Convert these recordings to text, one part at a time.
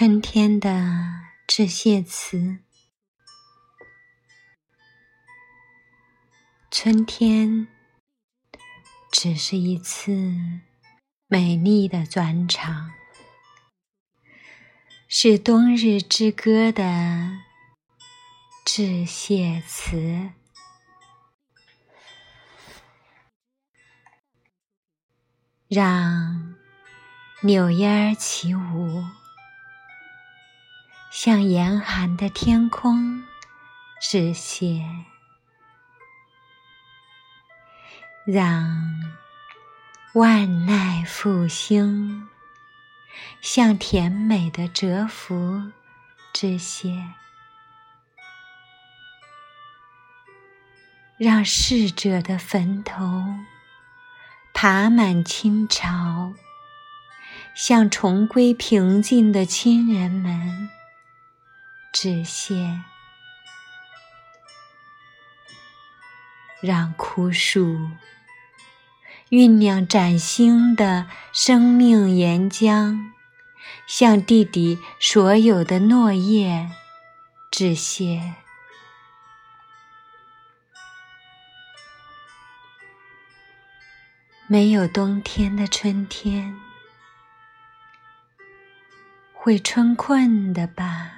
春天的致谢词。春天只是一次美丽的转场，是冬日之歌的致谢词，让柳烟起舞。向严寒的天空致谢，让万籁复兴；向甜美的蛰伏致谢，让逝者的坟头爬满青草；向重归平静的亲人们。致谢，让枯树酝酿崭新的生命岩浆，向地底所有的诺叶致谢。没有冬天的春天，会春困的吧？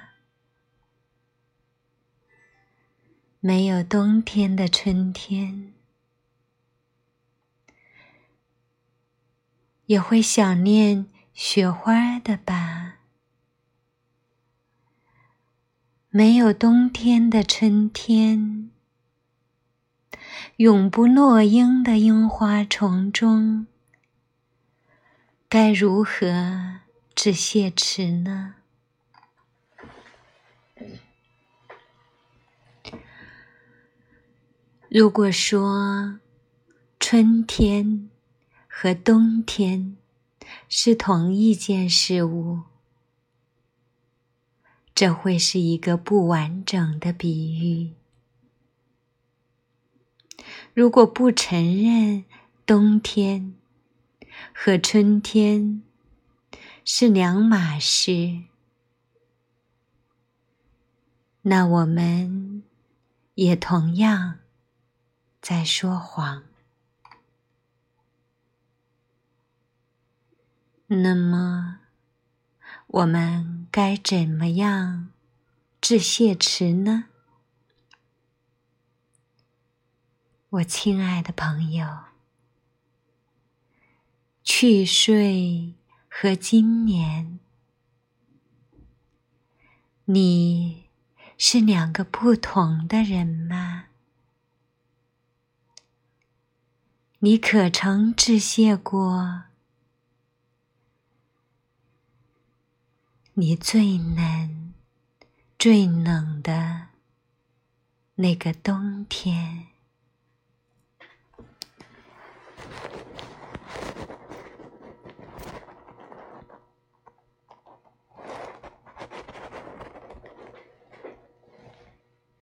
没有冬天的春天，也会想念雪花的吧？没有冬天的春天，永不落英的樱花丛中，该如何致谢词呢？如果说春天和冬天是同一件事物，这会是一个不完整的比喻。如果不承认冬天和春天是两码事，那我们也同样。在说谎。那么，我们该怎么样致谢词呢？我亲爱的朋友，去岁和今年，你是两个不同的人吗？你可曾致谢过你最冷、最冷的那个冬天？